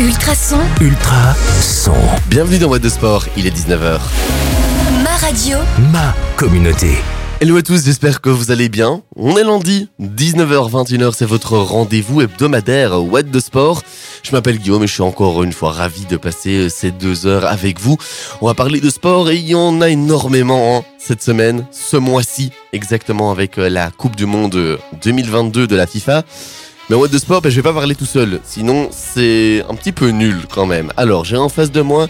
Ultrason, Ultra son. Bienvenue dans Boîte de Sport, il est 19h. ma radio, Ma communauté. Hello à tous, j'espère que vous allez bien. On est lundi, 19h-21h, c'est votre rendez-vous hebdomadaire What de Sport. Je m'appelle Guillaume et je suis encore une fois ravi de passer ces deux heures avec vous. On va parler de sport et il y en a énormément hein, cette semaine, ce mois-ci, exactement avec euh, la Coupe du Monde euh, 2022 de la FIFA. Mais What de Sport, ben, je vais pas parler tout seul, sinon c'est un petit peu nul quand même. Alors j'ai en face de moi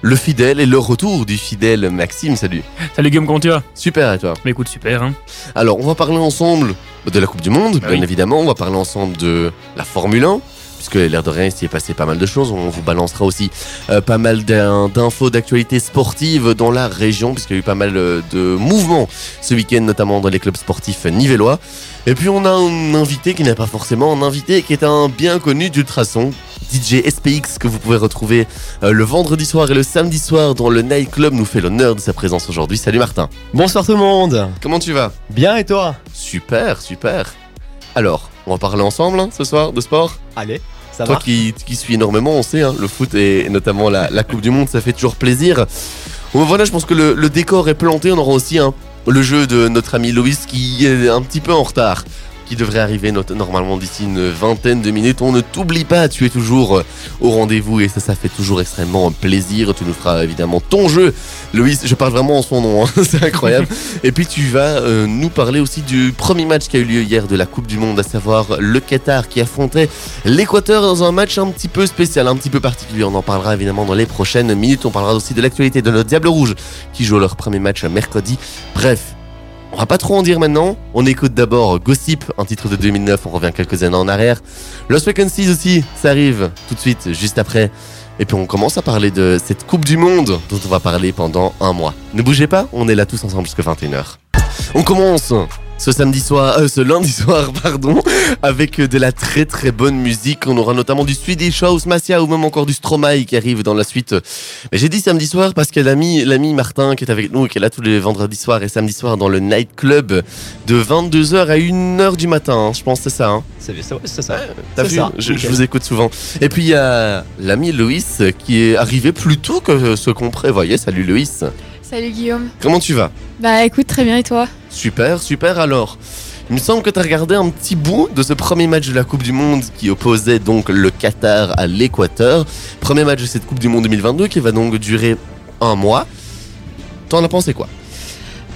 le fidèle et le retour du fidèle Maxime, salut. Salut Guillaume, comment tu vas? Super et toi? Mais écoute, super. Hein. Alors, on va parler ensemble de la Coupe du Monde, Bah bien oui. évidemment. On va parler ensemble de la Formule 1, puisque l'air de rien, il s'y est passé pas mal de choses. On vous balancera aussi euh, pas mal d'in- d'infos d'actualité sportive dans la région, puisqu'il y a eu pas mal euh, de mouvements ce week-end, notamment dans les clubs sportifs nivellois. Et puis, on a un invité qui n'est pas forcément un invité, qui est un bien connu d'ultrason. DJ SPX que vous pouvez retrouver euh, le vendredi soir et le samedi soir dans le Night Club nous fait l'honneur de sa présence aujourd'hui. Salut Martin. Bonsoir tout le monde Comment tu vas? Bien et toi? Super, super. Alors, on va parler ensemble hein, ce soir de sport? Allez, ça Toi va qui, qui suis énormément, on sait, hein, le foot et notamment la, la Coupe du Monde, ça fait toujours plaisir. Bon, voilà, je pense que le, le décor est planté. On aura aussi hein, le jeu de notre ami Loïs qui est un petit peu en retard. Qui devrait arriver normalement d'ici une vingtaine de minutes. On ne t'oublie pas, tu es toujours euh, au rendez-vous et ça, ça fait toujours extrêmement plaisir. Tu nous feras évidemment ton jeu. Loïs, je parle vraiment en son nom, hein, c'est incroyable. Et puis tu vas euh, nous parler aussi du premier match qui a eu lieu hier de la Coupe du Monde, à savoir le Qatar qui affrontait l'Équateur dans un match un petit peu spécial, un petit peu particulier. On en parlera évidemment dans les prochaines minutes. On parlera aussi de l'actualité de nos Diables Rouges qui jouent leur premier match mercredi. Bref. On va pas trop en dire maintenant. On écoute d'abord Gossip, un titre de 2009. On revient quelques années en arrière. Lost Vacancies aussi, ça arrive tout de suite, juste après. Et puis on commence à parler de cette Coupe du Monde dont on va parler pendant un mois. Ne bougez pas, on est là tous ensemble jusqu'à 21h. On commence ce samedi soir, euh, ce lundi soir, pardon, avec de la très très bonne musique. On aura notamment du Swedish House Masia ou même encore du Stromae qui arrive dans la suite. Mais j'ai dit samedi soir parce que l'ami, l'ami Martin qui est avec nous et qui est là tous les vendredis soirs et samedi soir dans le Night Club de 22h à 1h du matin. hein. Je pense que c'est ça. Hein. C'est ça, c'est ça. T'as C'est vu ça, je, je vous écoute souvent. Et puis il y a l'ami Loïs qui est arrivé plus tôt que ce qu'on prévoyait. Salut Loïs. Salut Guillaume. Comment tu vas? Bah écoute, très bien et toi? Super, super alors. Il me semble que tu as regardé un petit bout de ce premier match de la Coupe du Monde qui opposait donc le Qatar à l'Équateur. Premier match de cette Coupe du Monde 2022 qui va donc durer un mois. T'en as pensé quoi?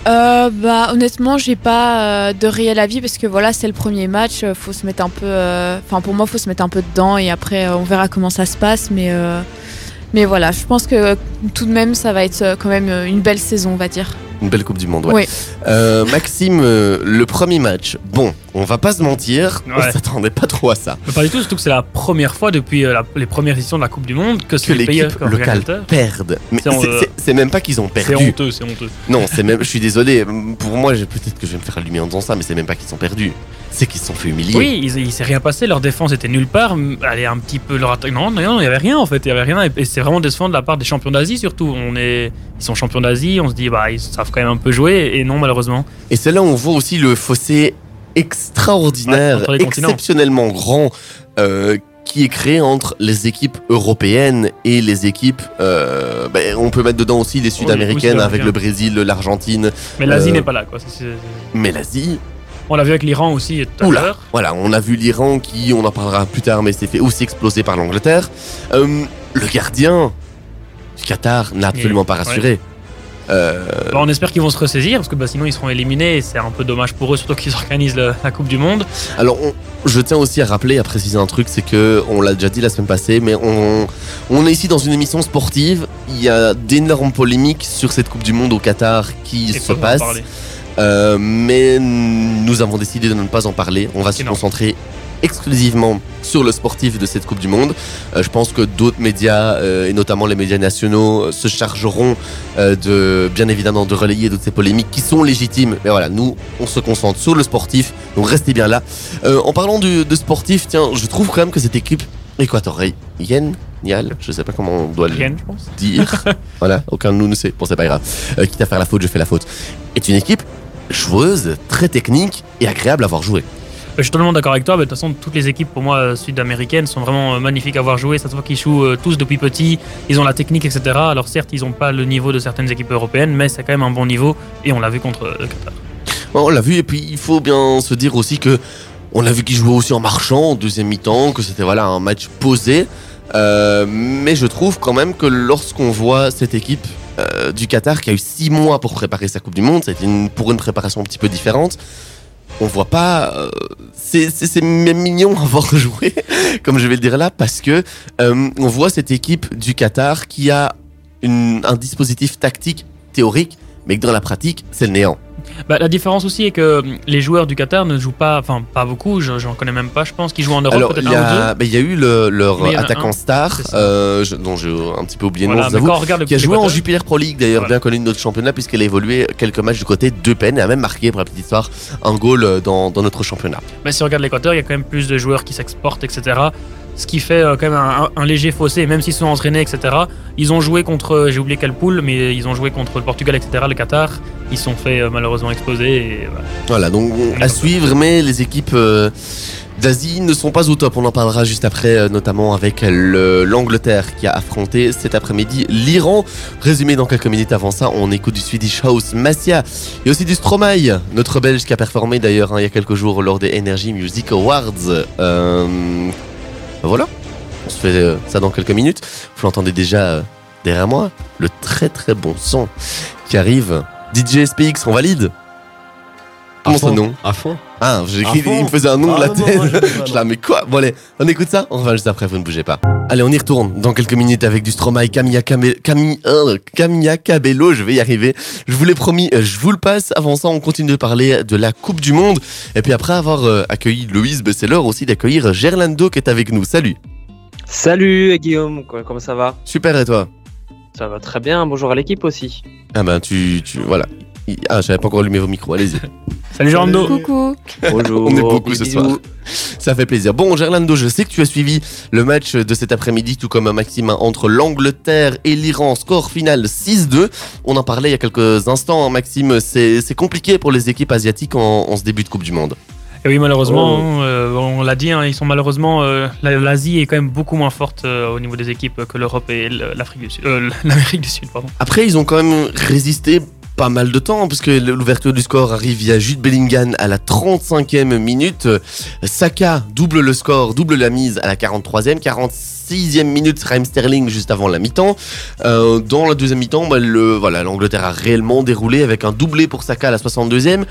Euh, Bah honnêtement, j'ai pas euh, de réel avis parce que voilà, c'est le premier match. euh, Faut se mettre un peu. euh, Enfin pour moi, faut se mettre un peu dedans et après on verra comment ça se passe. Mais mais voilà, je pense que tout de même, ça va être quand même une belle saison, on va dire. Une belle Coupe du Monde, ouais. Oui. Euh, Maxime, euh, le premier match, bon, on va pas se mentir, on Ouais. s'attendait pas trop à ça. Mais pas du tout, surtout que c'est la première fois depuis euh, la- les premières éditions de la Coupe du Monde que Que c'est le pays l'équipe locale organisateur. perde. Mais C'est en- c'est- c'est- c'est même pas qu'ils ont C'est perdu. honteux, c'est honteux. Non, c'est même. Je suis désolé. Pour moi, j'ai- peut-être que je vais me faire allumer en disant ça, mais c'est même pas qu'ils sont perdus. C'est qu'ils se sont fait humilier. Oui, il, il s'est rien passé, leur défense était nulle part. m- Allez, un petit peu leur attaque. Non, non, non, il y avait rien en fait, il y avait rien. Et, et c'est vraiment décevant de la part des champions d'Asie surtout. On est, ils sont champions d'Asie, on se dit bah ils savent quand même un peu jouer et non malheureusement. Et c'est là où on voit aussi le fossé extraordinaire, Ouais, exceptionnellement grand, euh, qui est créé entre les équipes européennes et les équipes. euh, ben, on peut mettre dedans aussi les sud-américaines oui, avec le Brésil, l'Argentine, Mais l'Asie Euh, n'est pas là quoi. Mais l'Asie. On l'a vu avec l'Iran aussi tout à Oula. l'heure. Voilà, on a vu l'Iran qui, on en parlera plus tard, mais s'est fait aussi exploser par l'Angleterre. Euh, le gardien du Qatar n'a absolument Et- pas rassuré. Euh, Bah, on espère qu'ils vont se ressaisir parce que bah, sinon ils seront éliminés et c'est un peu dommage pour eux, surtout qu'ils organisent le- la Coupe du Monde. Alors, on- je tiens aussi à rappeler, à préciser un truc, c'est que on l'a déjà dit la semaine passée, mais on, on est ici dans une émission sportive. Il y a d'énormes polémiques sur cette Coupe du Monde au Qatar qui Et se passe. Euh, mais nous avons décidé de ne pas en parler. On va se non. concentrer exclusivement sur le sportif de cette Coupe du Monde. Euh, je pense que d'autres médias, euh, et notamment les médias nationaux, euh, se chargeront euh, de, bien évidemment, de relayer toutes ces polémiques qui sont légitimes. Mais voilà, nous, on se concentre sur le sportif, donc restez bien là. Euh, en parlant du- de sportif, tiens, je trouve quand même que cette équipe équatorienne, Nial, je sais pas comment on doit le Rien, dire. voilà, aucun de nous ne sait. Bon, c'est pas grave. Euh, quitte à faire la faute, je fais la faute. Est une équipe joueuse, très technique et agréable à voir jouer. Je suis totalement d'accord avec toi. mais De toute façon, toutes les équipes pour moi euh, sud-américaines sont vraiment euh, magnifiques à voir jouer. Ça se voit qu'ils jouent euh, tous depuis petits. Ils ont la technique, etc. Alors certes, ils n'ont pas le niveau de certaines équipes européennes, mais c'est quand même un bon niveau. Et on l'a vu contre le Qatar. On l'a vu, et puis il faut bien se dire aussi que on a vu qu'ils jouaient aussi en marchant en deuxième mi-temps, que c'était voilà un match posé. Euh, mais je trouve quand même que lorsqu'on voit cette équipe euh, du Qatar qui a eu six mois pour préparer sa Coupe du Monde, c'était une, pour une préparation un petit peu différente. On voit pas, euh, c'est même mignon à voir jouer, comme je vais le dire là, parce que euh, on voit cette équipe du Qatar qui a un dispositif tactique théorique, mais que dans la pratique, c'est le néant. Bah, la différence aussi est que hum, les joueurs du Qatar ne jouent pas, enfin pas beaucoup, je- j'en connais même pas, je pense qu'ils jouent en Europe peut-être y, un ou deux. ben, il y a eu le- leur a attaquant un, star, euh, je- dont j'ai un petit peu oublié le Voilà, nom, je vous le qui a joué en Jupiler Pro League d'ailleurs, Voilà. bien connu de notre championnat, puisqu'elle a évolué quelques matchs du côté de Penn et a même marqué, pour la petite histoire, un goal euh, dans, dans notre championnat. Mais si on regarde l'Équateur, il y a quand même plus de joueurs qui s'exportent, etc. Ce qui fait euh, quand même un, un léger fossé, même s'ils sont entraînés, etc. Ils ont joué contre, euh, j'ai oublié quelle poule, mais ils ont joué contre le Portugal, etc. Le Qatar, ils se sont fait euh, malheureusement exploser. Et, voilà. Voilà, donc on- à suivre, mais les équipes d'Asie ne sont pas au top. On en parlera juste après, notamment avec le- l'Angleterre qui a affronté cet après-midi l'Iran. Résumé dans quelques minutes avant ça, on écoute du Swedish House Massia et aussi du Stromae, notre Belge qui a performé d'ailleurs hein, il y a quelques jours lors des Energy Music Awards. Euh, voilà, on se fait euh, ça dans quelques minutes. Vous l'entendez déjà euh, derrière moi, le très très bon son qui arrive. DJ SPX, on valide Comment À ça fond. non? À fond. Ah, j'ai il me faisait un nom de Ah, la non, non, tête. moi, je la mais quoi? Bon allez, on écoute ça? On revient juste après, vous ne bougez pas. Allez, on y retourne dans quelques minutes avec du Stromae, Camilla, Came- Cami- euh, Camilla Cabello, je vais y arriver. Je vous l'ai promis, euh, je vous le passe. Avant ça, on continue de parler de la Coupe du Monde. Et puis après avoir euh, accueilli Louise, ben, c'est l'heure aussi d'accueillir Gerlando qui est avec nous. Salut Salut Guillaume, quoi- comment ça va? Super et toi? Ça va très bien, bonjour à l'équipe aussi. Ah ben tu, tu voilà. Il- Ah, j'avais pas encore allumé vos micros, allez-y. Salut Jorando Coucou. Bonjour. On est beaucoup ce soir. Ça fait plaisir. Bon, Gerlando, je sais que tu as suivi le match de cet après-midi, tout comme Maxime, entre l'Angleterre et l'Iran. Score final 6-2. On en parlait il y a quelques instants, hein, Maxime. C'est compliqué pour les équipes asiatiques en, en ce début de Coupe du Monde. Et oui, malheureusement, Oh. euh, on l'a dit, hein, ils sont malheureusement. euh, la- L'Asie est quand même beaucoup moins forte euh, au niveau des équipes que l'Europe et l'Afrique du Sud. euh, L'Amérique du Sud, pardon. Après, ils ont quand même résisté pas mal de temps, puisque l'ouverture du score arrive via Jude Bellingham à la 35e minute. Saka double le score, double la mise à la 43e, 46e minute, Raheem Sterling juste avant la mi-temps. Euh, dans la deuxième mi-temps, bah, le- voilà, l'Angleterre a réellement déroulé avec un doublé pour Saka à la 62e.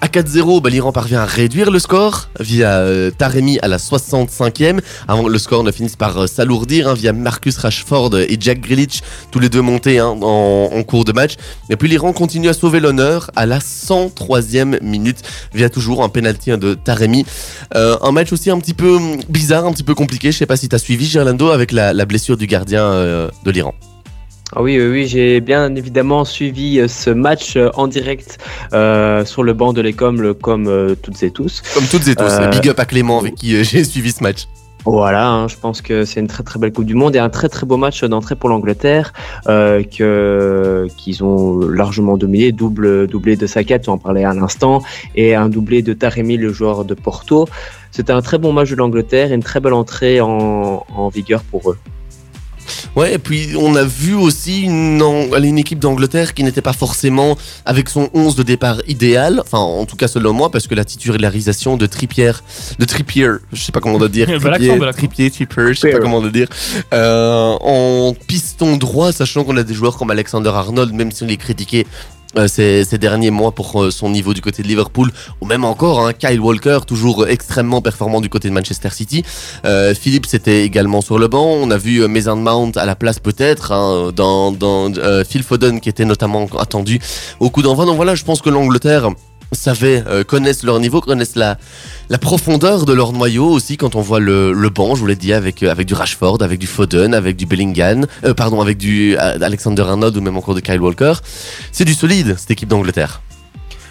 À 4-0, bah, l'Iran parvient à réduire le score via euh, Taremi à la 65e, avant que le score ne finisse par euh, s'alourdir hein, via Marcus Rashford et Jack Grealish, tous les deux montés hein, en, cours de match. Et puis l'Iran continue à sauver l'honneur à la 103e minute via toujours un penalty hein, de Taremi. Euh, un match aussi un petit peu hum, bizarre, un petit peu compliqué. Je sais pas si tu as suivi Gerlando avec la, blessure du gardien de l'Iran. Ah oui, oui, oui, j'ai bien évidemment suivi euh, ce match euh, en direct euh, sur le banc de l'écom, comme euh, toutes et tous. Comme toutes et tous. Euh, Big up à Clément avec qui j'ai suivi ce match. Voilà, hein, je pense que c'est une très très belle Coupe du Monde et un très très beau match d'entrée pour l'Angleterre euh, qu'ils ont largement dominé, double doublé de Saka, tu en parlais à l'instant, et un doublé de Taremi, le joueur de Porto. C'était un très bon match de l'Angleterre et une très belle entrée en, en vigueur pour eux. Ouais, et puis on a vu aussi une, équipe d'Angleterre qui n'était pas forcément avec son 11 de départ idéal, enfin en tout cas selon moi, parce que la titularisation de Trippier, de Trippier, je sais pas comment on doit dire, Trippier. Trippier, Trippier, je sais pas comment on doit dire, euh, en piston droit, sachant qu'on a des joueurs comme Alexander Arnold, même si on les critiquait euh, ces, ces derniers mois pour euh, son niveau du côté de Liverpool, ou même encore hein, Kyle Walker, toujours extrêmement performant du côté de Manchester City. Euh, Phillips était également sur le banc. On a vu euh, Mason Mount à la place peut-être, hein, dans, dans euh, Phil Foden qui était notamment attendu au coup d'envoi. Donc voilà, je pense que l'Angleterre savait, euh, connaissent leur niveau, connaissent la, la profondeur de leur noyau aussi quand on voit le, le banc, je vous l'ai dit, avec, euh, avec du Rashford, avec du Foden, avec du Bellingham, euh, pardon, avec du Alexander Arnold ou même encore de Kyle Walker. C'est du solide, cette équipe d'Angleterre.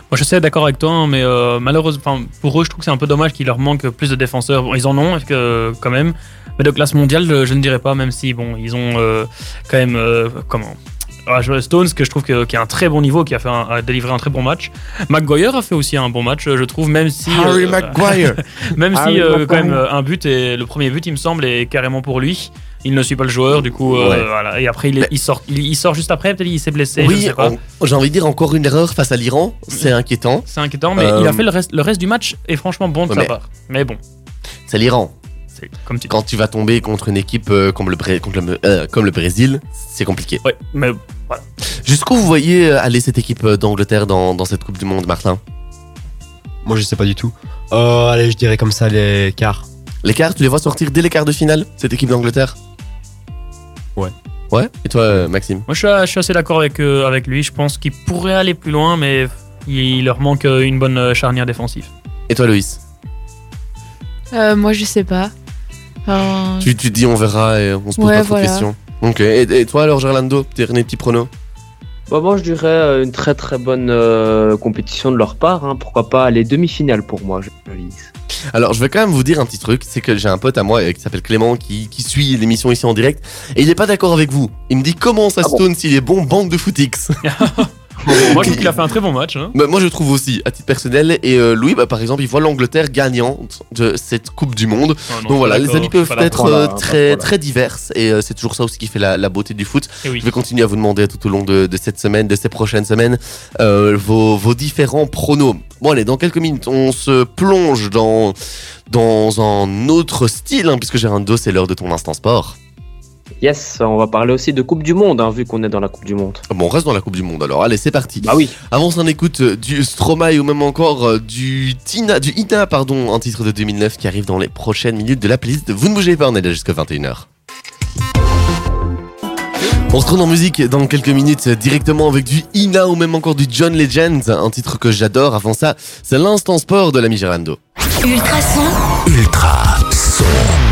Moi, je suis d'accord avec toi, hein, mais malheureusement, pour eux, je trouve que c'est un peu dommage qu'il leur manque plus de défenseurs. Bon, ils en ont, quand même, mais de classe mondiale, je, ne dirais pas, même si, bon, ils ont quand même, comment Stones, que je trouve que- qui a un très bon niveau, qui a, fait un- a délivré un très bon match. McGuire a fait aussi un bon match, je trouve, même si. Harry euh, Maguire. Même Harry si, euh, quand même, euh, un but, et le premier but, il me semble, est carrément pour lui. Il ne suit pas le joueur, du coup, euh, Ouais. voilà. Et après, il, est- Mais- il sort, il, il sort juste après, peut-être il s'est blessé, oui, j'ai envie de dire encore une erreur face à l'Iran. C'est inquiétant. C'est inquiétant, mais Euh, il a fait le reste, le reste du match est franchement bon de Ouais, sa mais- part. Mais bon, C'est l'Iran. C'est comme tu dis. Quand tu vas tomber contre une équipe euh, comme, le, Bré- contre le- euh, comme le Brésil, c'est compliqué. Ouais, mais Jusqu'où vous voyez euh, aller cette équipe d'Angleterre dans, dans cette Coupe du Monde, Martin? Moi, je sais pas du tout. Euh, allez, je dirais comme ça les quarts. Les quarts, tu les vois sortir dès les quarts de finale, cette équipe d'Angleterre? Ouais. Ouais? Et toi, Maxime? Moi, je suis, je suis assez d'accord avec, euh, avec lui. Je pense qu'il pourrait aller plus loin, mais il leur manque une bonne charnière défensive. Et toi, Loïs? Euh, moi, je sais pas. Enfin, tu, tu te dis on verra et on se pose Ouais, pas trop de voilà. questions. Ok. Et, et toi alors, Gerlando, dernier petit prono Bah, moi, je dirais euh, une très très bonne euh, compétition de leur part. hein. Pourquoi pas les demi-finales pour moi, je. Alors, je vais quand même vous dire un petit truc, c'est que j'ai un pote à moi euh, qui s'appelle Clément qui, qui suit l'émission ici en direct et il est pas d'accord avec vous. Il me dit comment ça Ah bon Stone s'il est bon, bande de footix. moi, je trouve qu'il a fait un très bon match. hein. Bah, moi, je trouve aussi, à titre personnel. Et euh, Louis, bah, par exemple, il voit l'Angleterre gagnante de cette Coupe du Monde. Ah, non, Donc voilà, les amis peuvent être euh, très, très diverses et euh, c'est toujours ça aussi qui fait la, la beauté du foot. Oui. Je vais continuer à vous demander tout au long de, de cette semaine, de ces prochaines semaines, euh, vos, vos différents pronos. Bon allez, dans quelques minutes, on se plonge dans, dans un autre style, hein, puisque Gérando, c'est l'heure de ton instant sport. Yes, on va parler aussi de Coupe du Monde, hein, vu qu'on est dans la Coupe du Monde. Bon, on reste dans la Coupe du Monde alors. Allez, c'est parti. Bah oui. Avant, on écoute euh, du Stromae ou même encore euh, du Tina, du Ina, pardon, un titre de 2009 qui arrive dans les prochaines minutes de la playlist. Vous ne bougez pas, on est là jusqu'à 21h. On se tourne en musique dans quelques minutes directement avec du Ina ou même encore du John Legend, un titre que j'adore. Avant ça, c'est l'instant sport de l'ami Gerlando. Ultrason, Ultra son.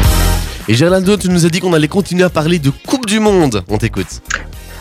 Et Gerlando, tu nous as dit qu'on allait continuer à parler de Coupe du Monde. On t'écoute.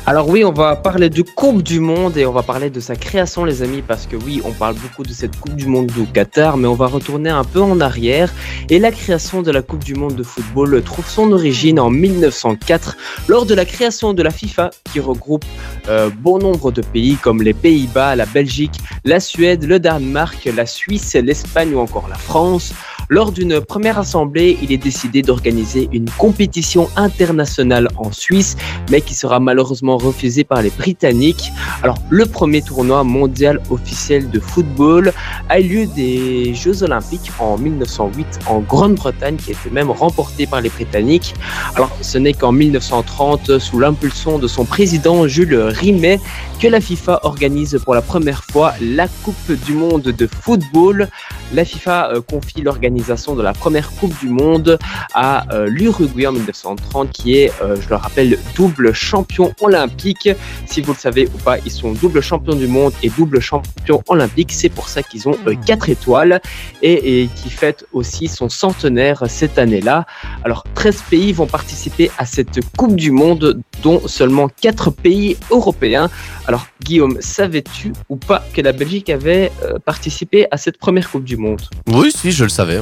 Alors oui, on va parler de Coupe du Monde et on va parler de sa création, les amis, parce que oui, on parle beaucoup de cette Coupe du Monde au Qatar, mais on va retourner un peu en arrière. Et la création de la Coupe du Monde de football trouve son origine en 1904 lors de la création de la FIFA, qui regroupe euh, bon nombre de pays comme les Pays-Bas, la Belgique, la Suède, le Danemark, la Suisse, l'Espagne ou encore la France. Lors d'une première assemblée, il est décidé d'organiser une compétition internationale en Suisse mais qui sera malheureusement refusé par les Britanniques. Alors, le premier tournoi mondial officiel de football a eu lieu des Jeux Olympiques en 1908 en Grande-Bretagne, qui était même remporté par les Britanniques. Alors, ce n'est qu'en 1930, sous l'impulsion de son président Jules Rimet, que la FIFA organise pour la première fois la Coupe du Monde de football. La FIFA euh, confie l'organisation de la première Coupe du Monde à euh, l'Uruguay en 1930, qui est, euh, je le rappelle, double champion olympique. Si vous le savez ou pas, ils sont double champion du monde et double champion olympique. C'est pour ça qu'ils ont euh, quatre étoiles et, et qui fête aussi son centenaire cette année-là. Alors, 13 pays vont participer à cette Coupe du Monde, dont seulement 4 pays européens. Alors, Guillaume, savais-tu ou pas que la Belgique avait euh, participé à cette première Coupe du Monde? Oui, si, je le savais.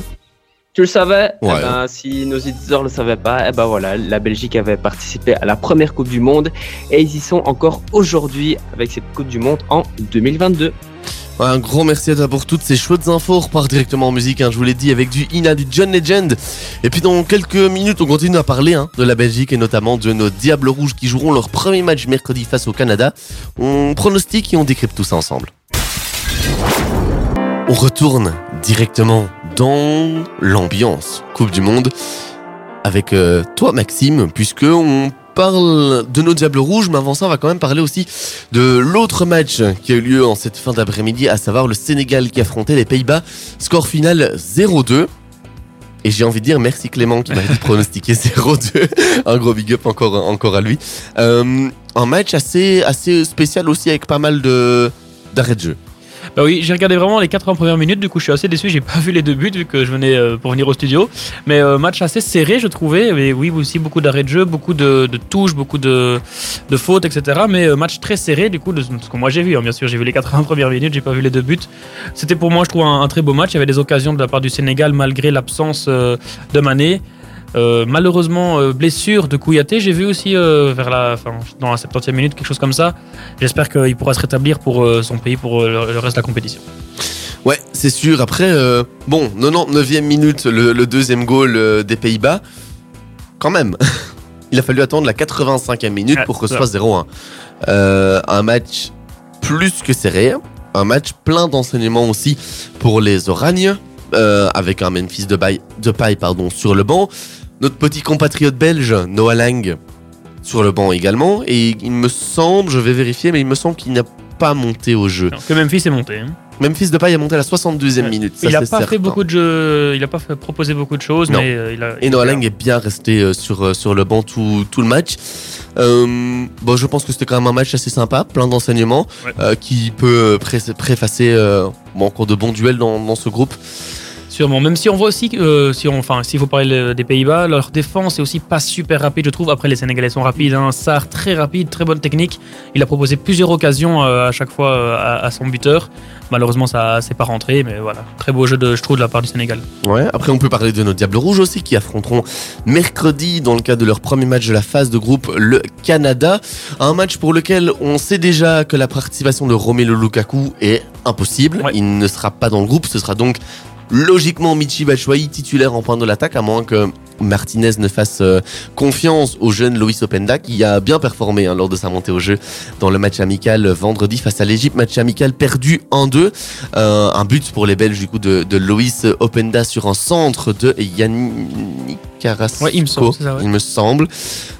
Tu le savais? Eh Ouais. ben, Si nos éditeurs ne le savaient pas, eh ben voilà, la Belgique avait participé à la première Coupe du Monde et ils y sont encore aujourd'hui avec cette Coupe du Monde en 2022. Ouais, Un grand merci à toi pour toutes ces chouettes infos. On repart directement en musique, hein, je vous l'ai dit, avec du Ina, du John Legend. Et puis dans quelques minutes, on continue à parler hein, de la Belgique et notamment de nos Diables Rouges qui joueront leur premier match mercredi face au Canada. On pronostique et on décrypte tout ça ensemble. On retourne directement dans l'ambiance Coupe du Monde avec euh, toi Maxime, puisque on parle de nos Diables Rouges, mais avant ça, on va quand même parler aussi de l'autre match qui a eu lieu en cette fin d'après-midi, à savoir le Sénégal qui affrontait les Pays-Bas. Score final 0-2. Et j'ai envie de dire merci Clément qui m'avait dit pronostiquer 0-2. Un gros big up encore, encore à lui. Euh, un match assez, assez spécial aussi avec pas mal de de jeu. Bah oui, j'ai regardé vraiment les 80 premières minutes, du coup je suis assez déçu, j'ai pas vu les deux buts vu que je venais euh, pour venir au studio. Mais euh, match assez serré je trouvais, oui aussi beaucoup d'arrêts de jeu, beaucoup de, touches, beaucoup de, fautes, etc. Mais euh, match très serré du coup de ce que moi j'ai vu, hein. bien sûr j'ai vu les 80 premières minutes, j'ai pas vu les deux buts. C'était pour moi je trouve un, un très beau match, il y avait des occasions de la part du Sénégal malgré l'absence de Mané. Euh, malheureusement, euh, blessure de Kouyaté, j'ai vu aussi euh, vers la, enfin, dans la 70e minute, quelque chose comme ça. J'espère qu'il pourra se rétablir pour son pays pour le, le reste de la compétition. Ouais, c'est sûr. Après, bon, 99e minute, le, le deuxième goal des Pays-Bas. Quand même. Il a fallu attendre la 85e minute pour que ce soit 0-1. Euh, un match plus que serré. Un match plein d'enseignements aussi pour les Oragnes. euh, avec un Memphis de, paille, de paille pardon, sur le banc. Notre petit compatriote belge, Noah Lang, sur le banc également. Et il me semble, je vais vérifier, mais il me semble qu'il n'a pas monté au jeu. Non, que Memphis est monté. hein. Memphis de paille a monté à la 72e Ouais. minute. ça, il n'a pas fait beaucoup de jeux, il a pas fait proposer beaucoup de choses, Non. mais euh, il a. Et Noah Lang est bien resté euh, sur, euh, sur le banc tout, tout le match. Euh, bon, je pense que c'était quand même un match assez sympa, plein d'enseignements, Ouais. euh, qui peut pré- préfacer euh, bon, encore de bons duels dans, dans ce groupe. Sûrement. Même si on voit aussi, euh, si on, enfin, s'il faut parler le- des Pays-Bas, leur défense est aussi pas super rapide, je trouve. Après, les Sénégalais sont rapides. Hein. Sarr, très rapide, très bonne technique. Il a proposé plusieurs occasions euh, à chaque fois euh, à, à son buteur. Malheureusement, ça c'est pas rentré, mais voilà. Très beau jeu, de, je trouve, de la part du Sénégal. Ouais. Après, on peut parler de nos Diables Rouges aussi, qui affronteront mercredi, dans le cadre de leur premier match de la phase de groupe, le Canada. Un match pour lequel on sait déjà que la participation de Romelu Lukaku est impossible. Ouais. Il ne sera pas dans le groupe. Ce sera donc logiquement Michi Batshuayi titulaire en point de l'attaque, à moins que Martinez ne fasse euh, confiance au jeune Loïs Openda qui a bien performé hein, lors de sa montée au jeu dans le match amical vendredi face à l'Égypte, match amical perdu en 2 Euh, un but pour les Belges du coup de, de Loïs Openda sur un centre de Yannick Carrasco, Ouais, il me semble, c'est ça, ouais. il me semble.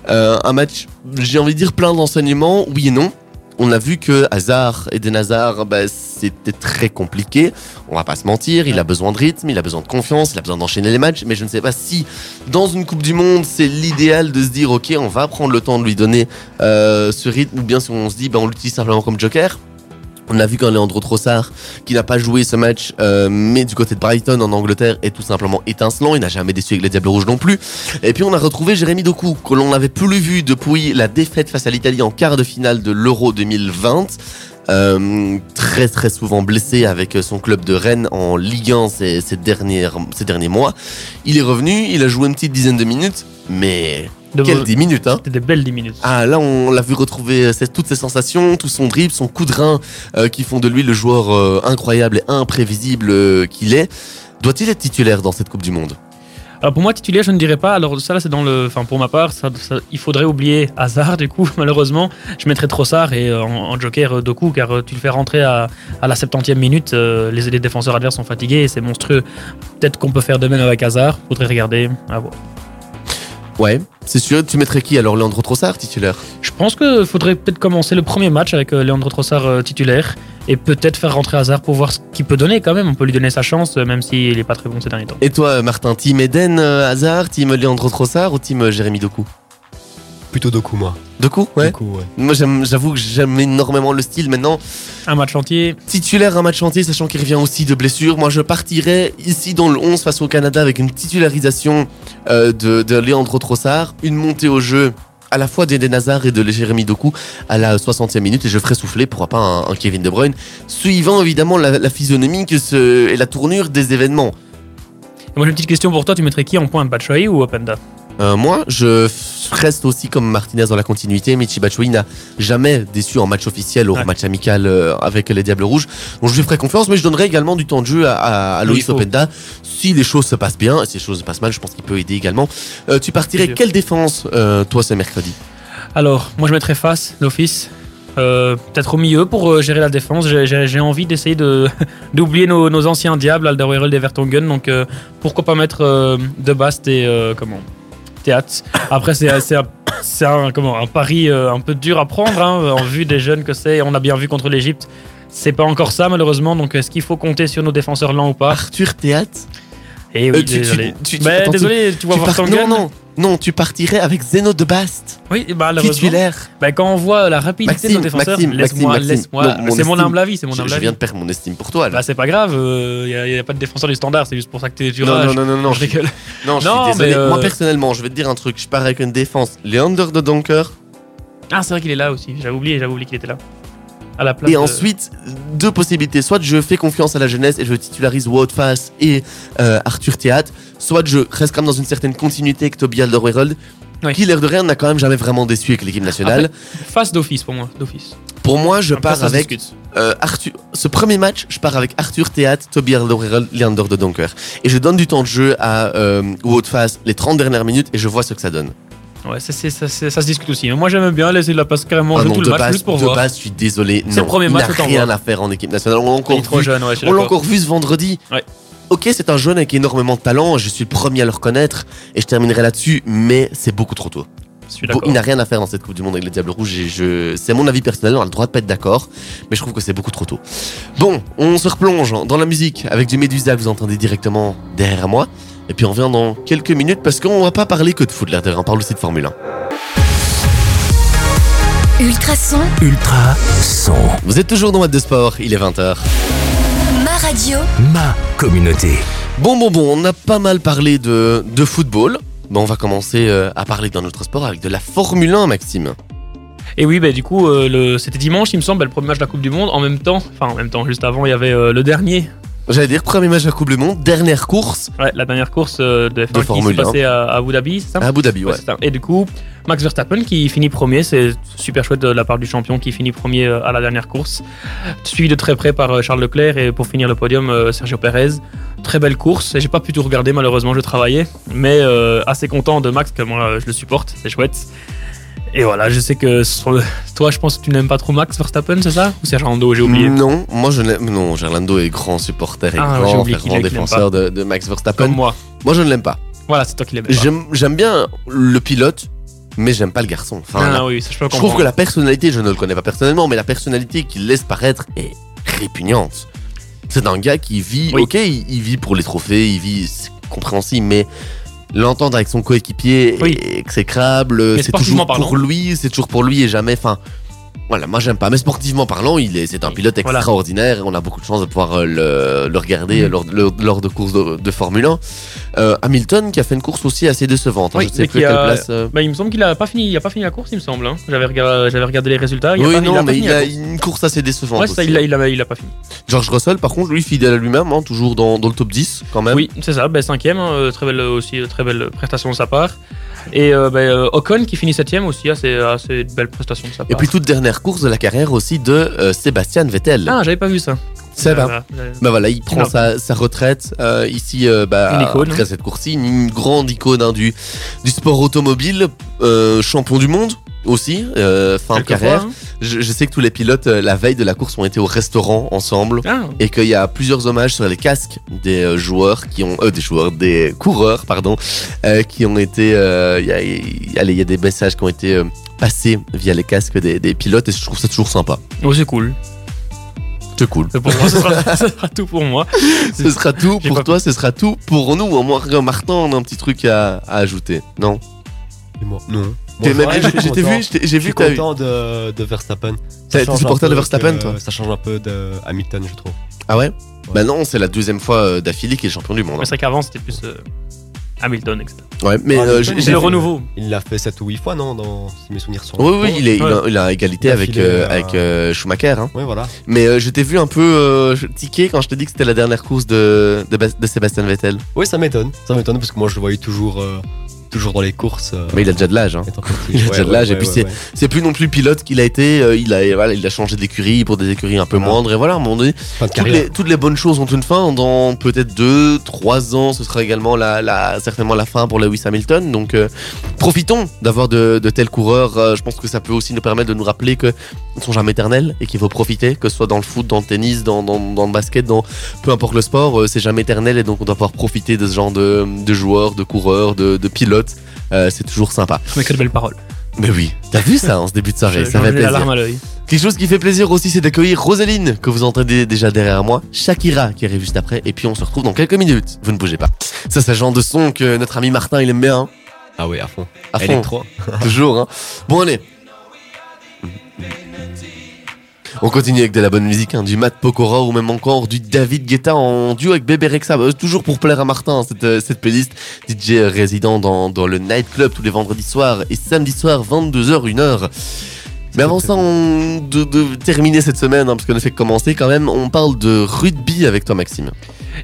Euh, un match, j'ai envie de dire plein d'enseignements, oui et non. On a vu que Hazard et Hazard, bah, c'était très compliqué. On va pas se mentir, il a besoin de rythme, il a besoin de confiance, il a besoin d'enchaîner les matchs. Mais je ne sais pas si dans une Coupe du Monde, c'est l'idéal de se dire ok, on va prendre le temps de lui donner euh, ce rythme, ou bien si on se dit bah, on l'utilise simplement comme joker. On a vu qu'un Leandro Trossard, qui n'a pas joué ce match, euh, mais du côté de Brighton en Angleterre, est tout simplement étincelant. Il n'a jamais déçu avec les Diables Rouges non plus. Et puis on a retrouvé Jérémy Doku, que l'on n'avait plus vu depuis la défaite face à l'Italie en quart de finale de l'Euro 2020. Euh, très très souvent blessé avec son club de Rennes en Ligue 1 ces, ces, derniers mois. Il est revenu, il a joué une petite dizaine de minutes, mais De quelle 10 minutes hein C'était des belles 10 minutes. ah là on l'a vu retrouver euh, toutes ses sensations, tout son dribble, son coup de rein euh, qui font de lui le joueur euh, incroyable et imprévisible euh, qu'il est. Doit-il être titulaire dans cette Coupe du Monde? Alors pour moi, titulaire, je ne dirais pas. Alors ça, là, c'est dans le. Enfin, pour ma part, ça, ça- il faudrait oublier Hazard, du coup, malheureusement. Je mettrais Trossard et euh, en, en joker euh, Doku, car euh, tu le fais rentrer à, à la 70e minute. les, les défenseurs adverses sont fatigués et c'est monstrueux. Peut-être qu'on peut faire de même avec Hazard. Faudrait regarder. À voir. Ouais, c'est sûr. Tu mettrais qui alors Leandro Trossard titulaire? Je pense qu'il faudrait peut-être commencer le premier match avec euh, Leandro Trossard euh, titulaire et peut-être faire rentrer Hazard pour voir ce qu'il peut donner quand même. On peut lui donner sa chance, euh, même s'il n'est pas très bon ces derniers temps. Et toi Martin, team Eden euh, Hazard, team Leandro Trossard ou team Jérémy Doku? Plutôt Doku, moi. Doku Ouais. Doku, ouais. Moi j'aime- j'avoue que j'aime énormément le style maintenant. Un match entier. Titulaire un match entier, sachant qu'il revient aussi de blessure. Moi, je partirais ici dans le 11 face au Canada avec une titularisation euh, de, de Leandro Trossard, une montée au jeu à la fois d'Eden Hazard et de Jérémy Doku à la 60e minute et je ferai souffler, pourquoi pas, un, un Kevin De Bruyne, suivant évidemment la, la physionomie que ce- et la tournure des événements. Et moi j'ai une petite question pour toi. Tu mettrais qui en point Batshuayi ou Openda? Euh, moi, je reste aussi comme Martinez dans la continuité. Michi Batshuayi n'a jamais déçu en match officiel ou en Ouais. match amical euh, avec les Diables Rouges. Donc je lui ferai confiance, mais je donnerai également du temps de jeu à, à, Loïs. Openda. Si les choses se passent bien, et si les choses se passent mal, je pense qu'il peut aider également. Euh, tu partirais quelle défense, euh, toi, ce mercredi? Alors, moi je mettrais face d'office. Euh, Peut-être au milieu pour euh, gérer la défense. J'ai- envie d'essayer de d'oublier nos, nos anciens diables, Alderweireld et Vertonghen. Donc euh, pourquoi pas mettre De Bast et comment? Théâtre. Après c'est un, un comment un pari euh, un peu dur à prendre hein, en vue des jeunes que c'est. On a bien vu contre l'Égypte. C'est pas encore ça malheureusement. Donc est-ce qu'il faut compter sur nos défenseurs lents ou pas? Arthur Théâtre? Et oui, Euh, tu- désolé. tu- tu- Mais attends, tu- désolé, tu vois tu par- Vertonghen. Non, non, non, tu partirais avec Zeno de Bast, Oui, bah, malheureusement. titulaire. Bah, quand on voit la rapidité de nos Maxime, défenseurs, Maxime, laisse-moi, Maxime, mon C'est mon humble avis, c'est mon Je, humble je avis. viens de perdre mon estime pour toi, là. Bah, c'est pas grave, il n'y a, pas de défenseur du standard, c'est juste pour ça que t'es tu non, non, non, non, non, je je, rigole. non, je Non, suis désolé. euh, Moi, personnellement, je vais te dire un truc. Je pars avec une défense. Leander de Donker, Ah, c'est vrai qu'il est là aussi, j'avais oublié, j'avais oublié qu'il était là. À la place Et de- ensuite, deux possibilités. Soit je fais confiance à la jeunesse et je titularise Wout Fass et euh, Arthur Théâtre, soit je reste quand même dans une certaine continuité avec Toby Alderweireld, Oui. qui l'air de rien n'a quand même jamais vraiment déçu avec l'équipe nationale. face d'office pour moi, d'office. Pour moi, je Après, pars avec euh, Arthur. Ce premier match, je pars avec Arthur Théâtre, Toby Alderweireld, Leander de Donker. Et je donne du temps de jeu à euh, Wout Fass les 30 dernières minutes et je vois ce que ça donne. Ouais, ça, se discute aussi. Moi, j'aime bien laisser la place carrément Ah non, tout le match base, juste pour de voir. base, je suis désolé. C'est non, le premier il match, n'a autant rien à faire en équipe nationale. On l'a Il encore trop vu jeune, ouais, On encore vu ce vendredi. Ouais. Ok, c'est un jeune avec énormément de talent, je suis le premier à le reconnaître et je terminerai là-dessus, mais c'est beaucoup trop tôt. Suis d'accord. il n'a rien à faire dans cette Coupe du Monde avec les Diables Rouges. et je... C'est mon avis personnel, on a le droit de pas être d'accord, mais je trouve que c'est beaucoup trop tôt. Bon, on se replonge dans la musique avec du Médusa que vous entendez directement derrière moi. Et puis on revient dans quelques minutes parce qu'on va pas parler que de foot, rien, on parle aussi de Formule 1. Ultrason, Ultra son. Vous êtes toujours dans Mode de Sport, il est 20h. ma radio, Ma communauté. Bon, bon, bon, on a pas mal parlé de, de football. Bon, on va commencer euh, à parler d'un autre sport avec de la Formule 1, Maxime. Et oui, bah, du coup, euh, c'était dimanche, il me semble, bah, le premier match de la Coupe du Monde. En même temps, enfin, en même temps, juste avant, il y avait euh, le dernier, J'allais dire premier match Monde, dernière course ouais, la dernière course euh, de, F1 qui s'est 1. passée à, Abu Dhabi, c'est ça à Abu Dhabi, ouais. Ouais, c'est ça. Et du coup, Max Verstappen qui finit premier, c'est super chouette de la part du champion qui finit premier euh, à la dernière course. Suivi de très près par euh, Charles Leclerc et pour finir le podium, Sergio Perez. Très belle course. Et J'ai pas pu tout regarder malheureusement, je travaillais. Mais euh, assez content de Max, que moi je le supporte, c'est chouette. Et voilà, je sais que sur toi, je pense que tu n'aimes pas trop Max Verstappen, c'est ça? Ou Sergio Lando, j'ai oublié Non, moi je n'aime. Non, Gerlando est grand supporter et Ah, grand l'aime- l'aime défenseur de, de Max Verstappen. Comme moi. Moi je ne l'aime pas. Voilà, c'est toi qui l'aimais. pas. J'aime bien le pilote, mais j'aime pas le garçon. Enfin, la- Ah oui, ça je peux je trouve que la personnalité, je ne le connais pas personnellement, mais la personnalité qu'il laisse paraître est répugnante. C'est un gars qui vit, Oui. ok, il, il vit pour les trophées, il vit, c'est compréhensible, mais l'entendre avec son coéquipier Oui. est exécrable, c'est toujours pour lui, c'est toujours pour lui et jamais, enfin, voilà, moi j'aime pas. Mais sportivement parlant, il est, c'est un pilote extraordinaire on a beaucoup de chance de pouvoir euh, le, le regarder Mhm. lors, lors, lors de courses de, de Formule 1. Euh, Hamilton qui a fait une course aussi assez décevante, hein, Oui, je sais plus quelle a- place. euh, Bah, il me semble qu'il a pas fini, il a pas fini la course, il me semble. hein. J'avais regardé, j'avais regardé les résultats. Il a oui, pas, non, il a pas mais il a course. une course assez décevante. Ouais, ça, aussi, il, a, hein. il, a, il a pas fini. George Russell, par contre, lui, fidèle à lui-même, hein, toujours dans, dans le top 10 quand même. Oui, c'est ça, ben, cinquième, très belle aussi, très belle prestation de sa part. Et euh, ben, euh, Ocon qui finit septième aussi, assez, assez belle prestation de sa part. Et puis toute dernière course de la carrière aussi de euh, Sébastien Vettel. ah, j'avais pas vu ça. j'avais- Bah voilà, il prend sa, sa retraite euh, ici euh, bah, Une icône. après cette course-ci, une, une grande icône hein, du, du sport automobile, euh, champion du monde aussi, euh, fin de carrière. hein. Je, je sais que tous les pilotes, euh, la veille de la course, ont été au restaurant ensemble. Ah, Et qu'il y a plusieurs hommages sur les casques des euh, joueurs qui ont, euh, des joueurs, des coureurs, pardon, euh, qui ont été, euh, il y, a, il- allez, il y a des messages qui ont été euh, passés via les casques des, des pilotes et je trouve ça toujours sympa. oh, c'est cool. C'est cool. C'est Pour moi, ce sera, ce sera tout pour moi. Ce sera tout pour toi, ce sera tout pour nous. Au moins, Martin, on a un petit truc à, à ajouter. Non? Et moi, non. Content. vu, j'ai vu que content de, de Verstappen. T'es- supporter de Verstappen, toi Ça change un peu de Hamilton, je trouve. Ah ouais, Bah non, c'est la deuxième fois euh, d'affilée qu'il est champion du monde. Mais c'est vrai qu'avant, c'était plus euh, Hamilton, etc. hein. Ouais, mais Ah, euh, j'ai- le renouveau. Il l'a fait 7 ou 8 fois, non dans, Si mes souvenirs sont. Oui, oui, il, est, il, a, Ouais. il a égalité avec, euh, avec euh, Schumacher. Hein. Ouais, voilà. Mais euh, je t'ai vu un peu euh, tiquer quand je t'ai dit que c'était la dernière course de, de, de Sébastien Vettel. Oui, ça m'étonne. Ça m'étonne parce que moi, je le voyais toujours, euh, toujours dans les courses. euh, Mais il a déjà de l'âge. Hein. il a Ouais, déjà de ouais, l'âge, et puis ouais, c'est- plus non plus pilote qu'il a été. euh, il, a, voilà, il a changé d'écurie pour des écuries un peu moindres. Et voilà, à un moment donné, toutes les, toutes les bonnes choses ont une fin. Dans peut-être deux, trois ans, ce sera également la, la, certainement la fin pour Lewis Hamilton. Donc euh, profitons d'avoir de, de tels coureurs. Je pense que ça peut aussi nous permettre de nous rappeler qu'ils ne sont jamais éternels et qu'il faut profiter, que ce soit dans le foot, dans le tennis, dans, dans, dans le basket, dans peu importe le sport, c'est jamais éternel et donc on doit pouvoir profiter de ce genre de, de joueurs, de coureurs, de, de pilotes. Euh, c'est toujours sympa. Mais quelle belle parole. Mais oui, t'as vu ça en ce début de soirée, ça fait ai la plaisir. à l'œil. Quelque chose qui fait plaisir aussi, c'est d'accueillir Rosaline, que vous entendez déjà derrière moi, Shakira, qui arrive juste après, et puis on se retrouve dans quelques minutes. Vous ne bougez pas. Ça, c'est le genre de son que notre ami Martin, il aime bien, hein. Ah oui, à fond. à fond, toujours. Hein. Bon, allez. On continue avec de la bonne musique, hein, du Matt Pokora ou même encore du David Guetta en duo avec Bébé Rexa. Bah, toujours pour plaire à Martin, hein, cette, euh, cette playlist. DJ résident dans, dans le nightclub tous les vendredis soirs et samedi soir, 22h, 1h. Mais avant ça, on- de, de terminer cette semaine, hein, parce qu'on ne fait que commencer quand même, on parle de rugby avec toi, Maxime.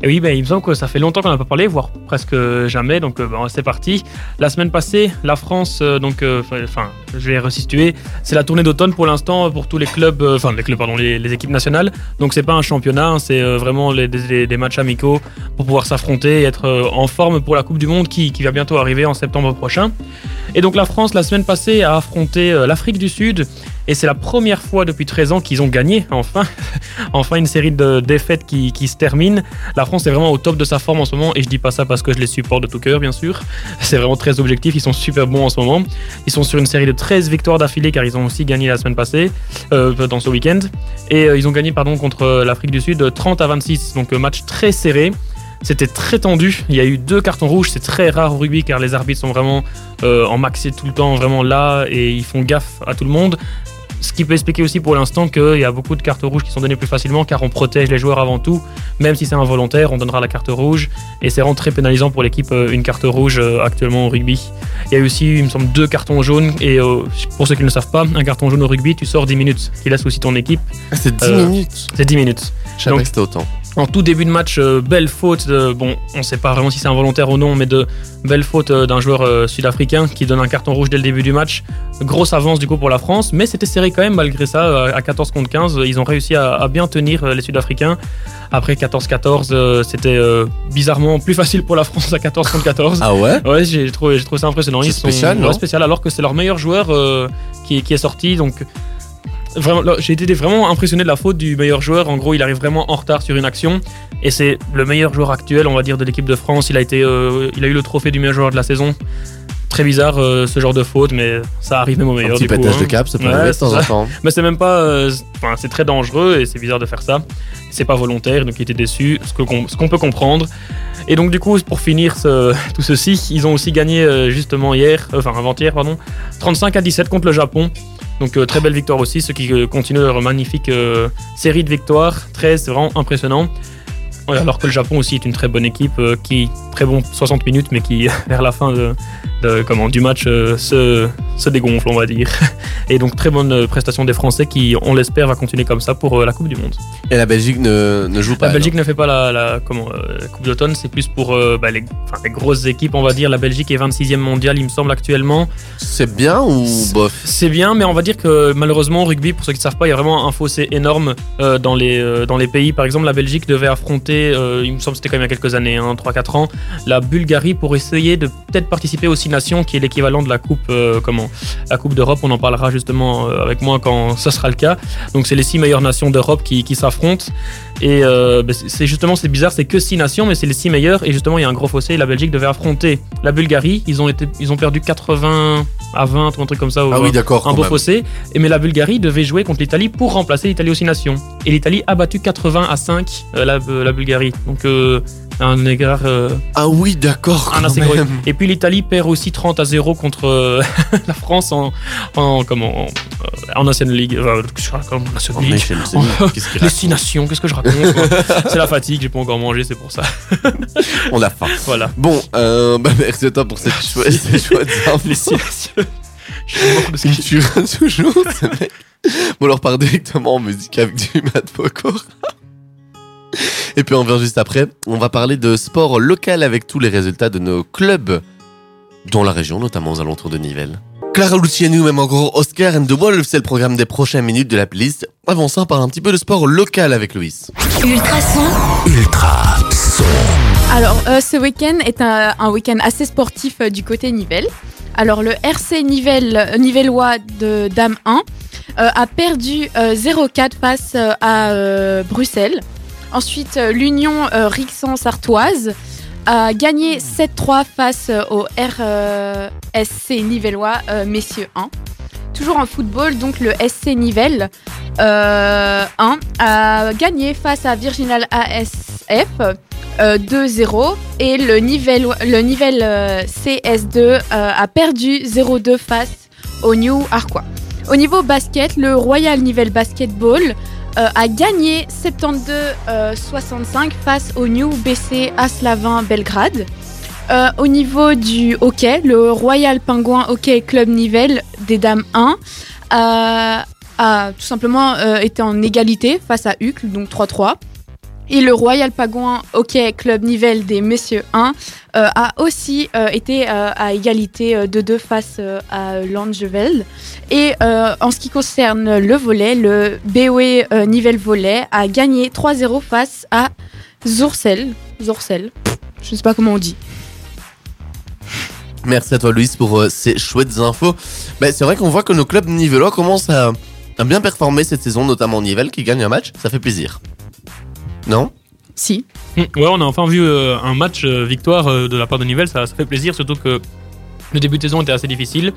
Et oui, ben, il me semble que ça fait longtemps qu'on n'a pas parlé, voire presque jamais. Donc, euh, ben, c'est parti. La semaine passée, la France, euh, donc, euh, enfin, je vais resituer. C'est la tournée d'automne pour l'instant pour tous les clubs, enfin, les clubs, pardon, les, équipes nationales. Donc, c'est pas un championnat, hein, c'est vraiment des, matchs amicaux pour pouvoir s'affronter et être en forme pour la Coupe du Monde qui, va bientôt arriver en septembre prochain. Et donc, la France, la semaine passée, a affronté l'Afrique du Sud. Et c'est la première fois depuis 13 ans qu'ils ont gagné, enfin, enfin une série de défaites qui, qui se termine. La France est vraiment au top de sa forme en ce moment et je dis pas ça parce que je les supporte de tout cœur bien sûr. C'est vraiment très objectif, ils sont super bons en ce moment. Ils sont sur une série de 13 victoires d'affilée car ils ont aussi gagné la semaine passée, euh, dans ce week-end. Et euh, ils ont gagné pardon contre euh, l'Afrique du Sud 30 à 26, donc match très serré. C'était très tendu, il y a eu deux cartons rouges, c'est très rare au rugby car les arbitres sont vraiment en maxi tout le temps, vraiment là et ils font gaffe à tout le monde. Ce qui peut expliquer aussi pour l'instant qu'il y a beaucoup de cartes rouges qui sont données plus facilement car on protège les joueurs avant tout. Même si c'est involontaire, on donnera la carte rouge. Et c'est vraiment très pénalisant pour l'équipe, euh, une carte rouge euh, actuellement au rugby. Il y a eu aussi, il me semble, deux cartons jaunes. Et euh, pour ceux qui ne le savent pas, un carton jaune au rugby, tu sors 10 minutes. Qui laisse aussi ton équipe. C'est 10 Euh, minutes. C'est 10 minutes. Je savais que c'était autant. En tout début de match, euh, belle faute, de- bon, on ne sait pas vraiment si c'est involontaire ou non, mais de belle faute euh, d'un joueur euh, sud-africain qui donne un carton rouge dès le début du match. Grosse avance du coup pour la France, mais c'était serré quand même malgré ça, à 14 contre 15. Ils ont réussi à, à bien tenir les Sud-Africains. Après 14-14, euh, c'était bizarrement plus facile pour la France à 14 contre 14. Ah ouais Ouais, j'ai trouvé, j'ai trouvé ça impressionnant. Sont spécial, ouais, spécial, alors que c'est leur meilleur joueur euh, qui, qui est sorti. Donc, vraiment, j'ai été vraiment impressionné de la faute du meilleur joueur. En gros, il arrive vraiment en retard sur une action. Et c'est le meilleur joueur actuel, on va dire, de l'équipe de France. Il a, été, euh, il a eu le trophée du meilleur joueur de la saison. Très bizarre euh, ce genre de faute, mais ça arrive même au Un meilleur. petit du coup, pétage hein. de cap, ça peut Ouais, arriver de c'est temps en temps. Mais c'est même pas. euh, Enfin, c'est très dangereux et c'est bizarre de faire ça. C'est pas volontaire, donc il était déçu, ce qu'on- ce qu'on peut comprendre. Et donc, du coup, pour finir ce- tout ceci, ils ont aussi gagné euh, justement hier, euh, enfin avant-hier, pardon, 35 à 17 contre le Japon. Donc, euh, très belle victoire aussi, ceux qui euh, continuent leur magnifique euh, série de victoires. 13, c'est vraiment impressionnant. Alors que le Japon aussi est une très bonne équipe qui, très bon 60 minutes, mais qui, vers la fin de, comment, du match, euh, se, se dégonfle, on va dire. Et donc, très bonne euh, prestation des Français qui, on l'espère, va continuer comme ça pour euh, la Coupe du Monde. Et la Belgique ne, ne joue pas. La Belgique ne fait pas la, la- comment, euh, Coupe d'automne, c'est plus pour bah, les, grosses équipes, on va dire. La Belgique est 26e mondiale, il me semble, actuellement. C'est bien ou bof C'est bien, mais on va dire que malheureusement, au rugby, pour ceux qui ne savent pas, il y a vraiment un fossé énorme dans, les, dans les pays. Par exemple, la Belgique devait affronter, il me semble que c'était quand même il y a quelques années, hein, 3-4 ans, la Bulgarie pour essayer de peut-être participer aux Six Nations, qui est l'équivalent de la Coupe, euh, comment, la coupe d'Europe. On en parlera justement euh, avec moi quand ce sera le cas. Donc, c'est les six meilleures nations d'Europe qui, qui s'affrontent. Et euh, ben, c'est justement, c'est bizarre, c'est que six nations, mais c'est les six meilleures. Et justement, il y a un gros fossé. La Belgique devait affronter la Bulgarie. Ils ont, été, ils ont perdu 80 à 20 ou un truc comme ça. Ah oui, d'accord. un beau même. fossé. Et mais la Bulgarie devait jouer contre l'Italie pour remplacer l'Italie aux Six Nations. Et l'Italie a battu 80 à 5 euh, la, la Bulgarie. Donc euh, un égard euh, Ah oui, d'accord. Et puis l'Italie perd aussi 30 à 0 contre euh, la France en, en comment en, euh. Enfin, qu'est-ce que je raconte qu'est-ce qu'il Les Six Nations, qu'est-ce que je raconte C'est la fatigue, j'ai pas encore mangé, c'est pour ça. On a faim. Voilà. Bon, euh, bah, merci à toi pour cette chouette, ces chouettes Les Six. Nations. Je suis mort de ce Il tuera toujours, ce mec. Bon, on leur part directement en musique avec du Matt Pokora. Et puis on revient juste après. On va parler de sport local avec tous les résultats de nos clubs dans la région, notamment aux alentours de Nivelles. Clara Luciano, même encore Oscar and the Wolf, c'est le programme des prochaines minutes de la playlist. Avant ça, on parle un petit peu de sport local avec Louis. Ultrason, Ultra son. Alors, euh, ce week-end est un, un week-end assez sportif euh, du côté Nivelles. Alors, le RC Nivelles, euh, Nivellois de Dame 1 euh, a perdu euh, 0-4 face euh, à euh, Bruxelles. Ensuite, euh, l'Union euh, Rixen-Sartoise a gagné 7-3 face euh, au RSC Nivellois Messieurs 1. Toujours en football, donc le SC Nivelles euh, 1 a gagné face à Virginal ASF euh, 2-0 et le Nivelles, le Nivelles euh, CS2 euh, a perdu 0-2 face au New Arquois. Au niveau basket, le Royal Nivelles Basketball a gagné 72-65 face au New BC Aslavin Belgrade. Euh, au niveau du hockey, le Royal Penguin Hockey Club Nivelles des dames 1 a, tout simplement euh, été en égalité face à Uccle, donc 3-3. Et le Royal Pagouin Hockey Club Nivelles des Messieurs 1 euh, a aussi euh, été euh, à égalité de 2 face à Langeveld. Et en ce qui concerne le volet, le BOE Nivelles Volet a gagné 3-0 face à Zourcel. Zourcel. Je sais pas comment on dit. Merci à toi, Louise, pour ces chouettes infos. Bah, c'est vrai qu'on voit que nos clubs nivellois commencent à, à bien performer cette saison, notamment Nivelles qui gagne un match. Ça fait plaisir. Non Si. Mm, Ouais, on a enfin vu euh, un match euh, victoire euh, de la part de Nivelles, ça, ça fait plaisir, surtout que le début de saison était assez difficile.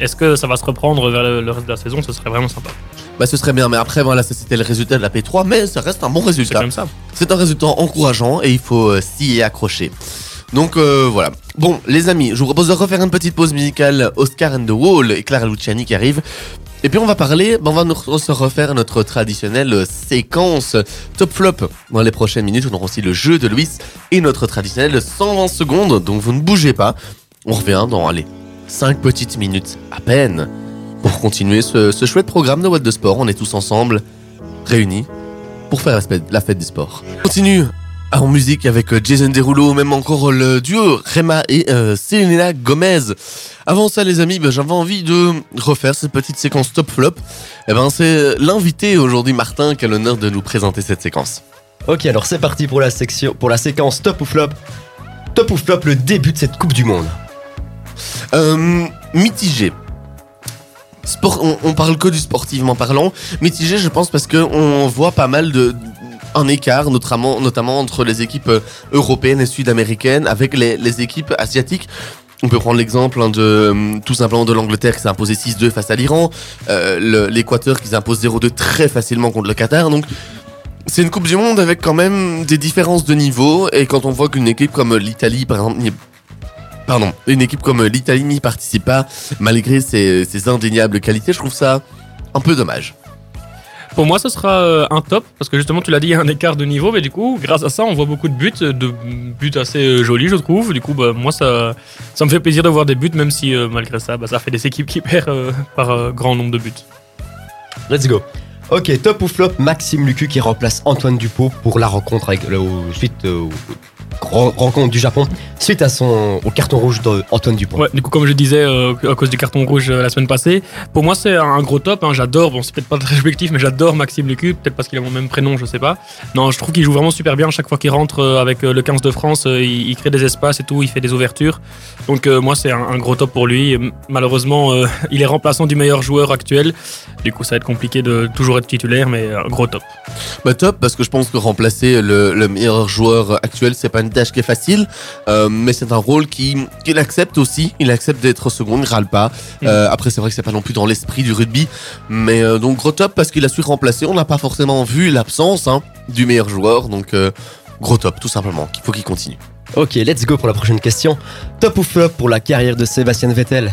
Est-ce que ça va se reprendre vers le, le reste de la saison? Ce serait vraiment sympa. Bah, ce serait bien, mais après, voilà, ça c'était le résultat de la P3, mais ça reste un bon C'est résultat. comme ça. C'est un résultat encourageant et il faut euh, s'y accrocher. Donc euh, voilà. Bon, les amis, je vous propose de refaire une petite pause musicale. Oscar and the Wall et Clara Luciani qui arrivent. Et puis on va parler, ben, on va se refaire notre traditionnelle euh, séquence top flop. Dans les prochaines minutes, on aura aussi le jeu de Louis et notre traditionnel 120 secondes. Donc vous ne bougez pas. On revient dans, allez, 5 petites minutes à peine pour continuer ce, chouette programme de What de Sport. On est tous ensemble, réunis, pour faire la fête- la fête du sport. On continue en musique avec euh, Jason Derulo, même encore le duo Rema et euh, Selena Gomez. Avant ça, les amis, ben, j'avais envie de refaire cette petite séquence top flop. Et ben, c'est l'invité aujourd'hui, Martin, qui a l'honneur de nous présenter cette séquence. Ok, alors c'est parti pour la section, pour la séquence top ou flop. Top ou flop, le début de cette Coupe du Monde. Euh, mitigé. Sport, on, on parle que du sportivement parlant. Mitigé, je pense, parce que on voit pas mal de un écart, notamment, notamment entre les équipes euh, européennes et sud-américaines avec les, les équipes asiatiques. On peut prendre l'exemple hein, de euh, tout simplement de l'Angleterre qui s'est imposé 6-2 face à l'Iran, euh, l'Équateur qui s'impose 0-2 très facilement contre le Qatar. Donc c'est une Coupe du Monde avec quand même des différences de niveau et quand on voit qu'une équipe comme l'Italie par exemple Pardon, une équipe comme l'Italie n'y participe pas malgré ses, ses indéniables qualités, je trouve ça un peu dommage. Pour moi, ce sera euh, un top, parce que justement, tu l'as dit, il y a un écart de niveau, mais du coup, grâce à ça, on voit beaucoup de buts, de buts assez euh, jolis, je trouve. Du coup, bah, moi, ça, ça me fait plaisir de voir des buts, même si euh, malgré ça, bah, ça fait des équipes qui perdent par grand nombre de buts. Let's go. Ok, top ou flop, Maxime Lucu qui remplace Antoine Dupont pour la rencontre avec le suite rencontre du Japon suite à son au carton rouge d'Antoine Dupont. Ouais, du coup, comme je disais, euh, à cause du carton rouge euh, la semaine passée, pour moi, c'est un gros top. hein, j'adore, bon, c'est peut-être pas très objectif, mais j'adore Maxime Lucu, peut-être parce qu'il a mon même prénom, je sais pas. Non, je trouve qu'il joue vraiment super bien. Chaque fois qu'il rentre euh, avec euh, le 15 de France, euh, il, il crée des espaces et tout, il fait des ouvertures. Donc, euh, moi, c'est un, un gros top pour lui. Malheureusement, euh, il est remplaçant du meilleur joueur actuel. Du coup, ça va être compliqué de toujours être titulaire, mais un gros top. Bah top parce que je pense que remplacer le, le meilleur joueur actuel c'est pas une tâche qui est facile euh, mais c'est un rôle qui qu'il accepte aussi. Il accepte d'être second il râle pas. Mm. Euh, après c'est vrai que c'est pas non plus dans l'esprit du rugby mais euh, donc gros top parce qu'il a su remplacer. On n'a pas forcément vu l'absence hein, du meilleur joueur donc gros top tout simplement. Il faut qu'il continue. Ok, let's go pour la prochaine question. Top ou flop pour la carrière de Sébastien Vettel?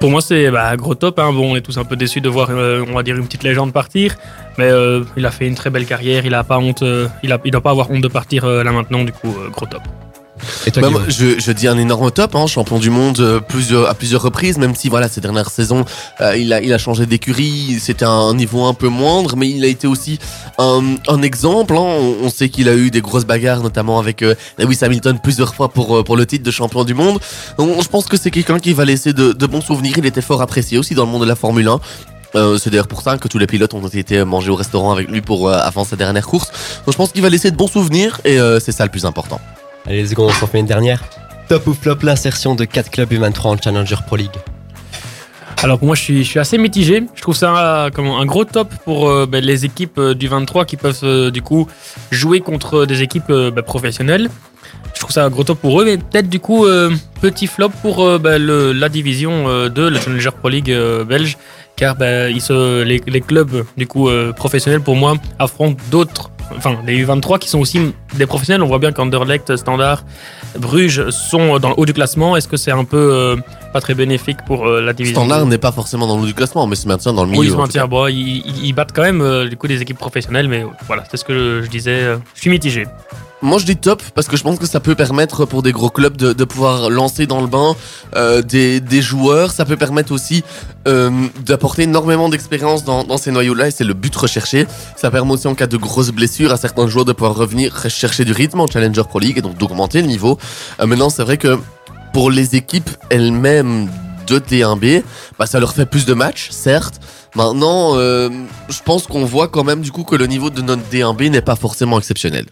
Pour moi, c'est bah, gros top. hein. Bon, on est tous un peu déçus de voir, euh, on va dire, une petite légende partir. Mais euh, il a fait une très belle carrière. Il a pas honte. euh, il, doit pas avoir honte de partir là maintenant. Du coup, gros top. Et toi, Bah, moi, je, je dis un énorme top, hein, champion du monde euh, plusieurs, à plusieurs reprises, même si voilà ces dernières saisons euh, il a il a changé d'écurie, c'était un niveau un peu moindre, mais il a été aussi un, un exemple. hein. On, on sait qu'il a eu des grosses bagarres, notamment avec euh, Lewis Hamilton plusieurs fois pour pour le titre de champion du monde. Donc, je pense que c'est quelqu'un qui va laisser de, de bons souvenirs. Il était fort apprécié aussi dans le monde de la Formule 1. Euh, c'est d'ailleurs pour ça que tous les pilotes ont été mangés au restaurant avec lui pour euh, avant sa dernière course. Donc je pense qu'il va laisser de bons souvenirs et euh, c'est ça le plus important. Allez, let's go, on s'en fait une dernière. Top ou flop, l'insertion de 4 clubs U23 en Challenger Pro League Alors pour moi, je suis, assez mitigé. Je trouve ça un gros top pour euh, ben, les équipes euh, du 23 qui peuvent euh, du coup jouer contre des équipes ben, professionnelles. Je trouve ça un gros top pour eux, mais peut-être du coup petit flop pour ben, la division euh, 2, la Challenger Pro League belge, car les, les clubs du coup professionnels pour moi affrontent d'autres, enfin les U23 qui sont aussi des professionnels. On voit bien qu'Anderlecht, Standard, Bruges sont dans le haut du classement. Est-ce que c'est un peu euh, pas très bénéfique pour euh, la division. Standard n'est pas forcément dans le haut du classement, mais se maintient dans le milieu. Oui, ils se maintiennent. Bon, ils, battent quand même euh, du coup des équipes professionnelles, mais voilà, c'est ce que je disais. Je suis mitigé. Moi je dis top parce que je pense que ça peut permettre pour des gros clubs de, de pouvoir lancer dans le bain euh, des, des joueurs. Ça peut permettre aussi euh, d'apporter énormément d'expérience dans, dans ces noyaux-là et c'est le but recherché. Ça permet aussi en cas de grosses blessures à certains joueurs de pouvoir revenir chercher du rythme en Challenger Pro League et donc d'augmenter le niveau. Euh, maintenant c'est vrai que pour les équipes elles-mêmes de T1B, bah, ça leur fait plus de matchs, certes. Maintenant, euh, je pense qu'on voit quand même du coup que le niveau de notre D1B n'est pas forcément exceptionnel.